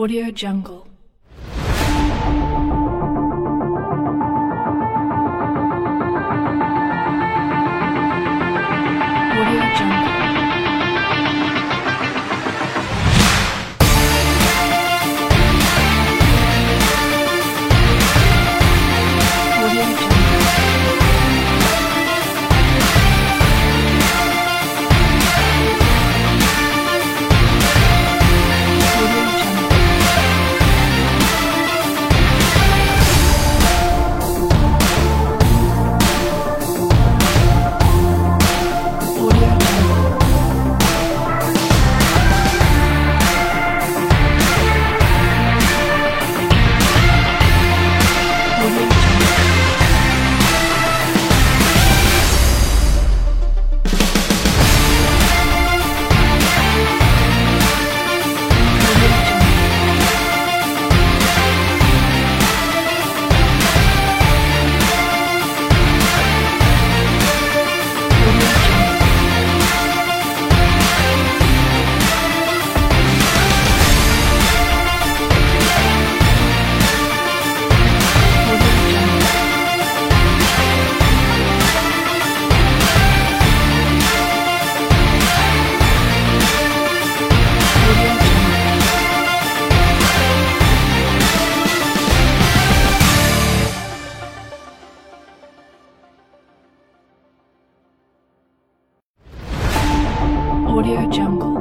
Audio Jungle. jungle.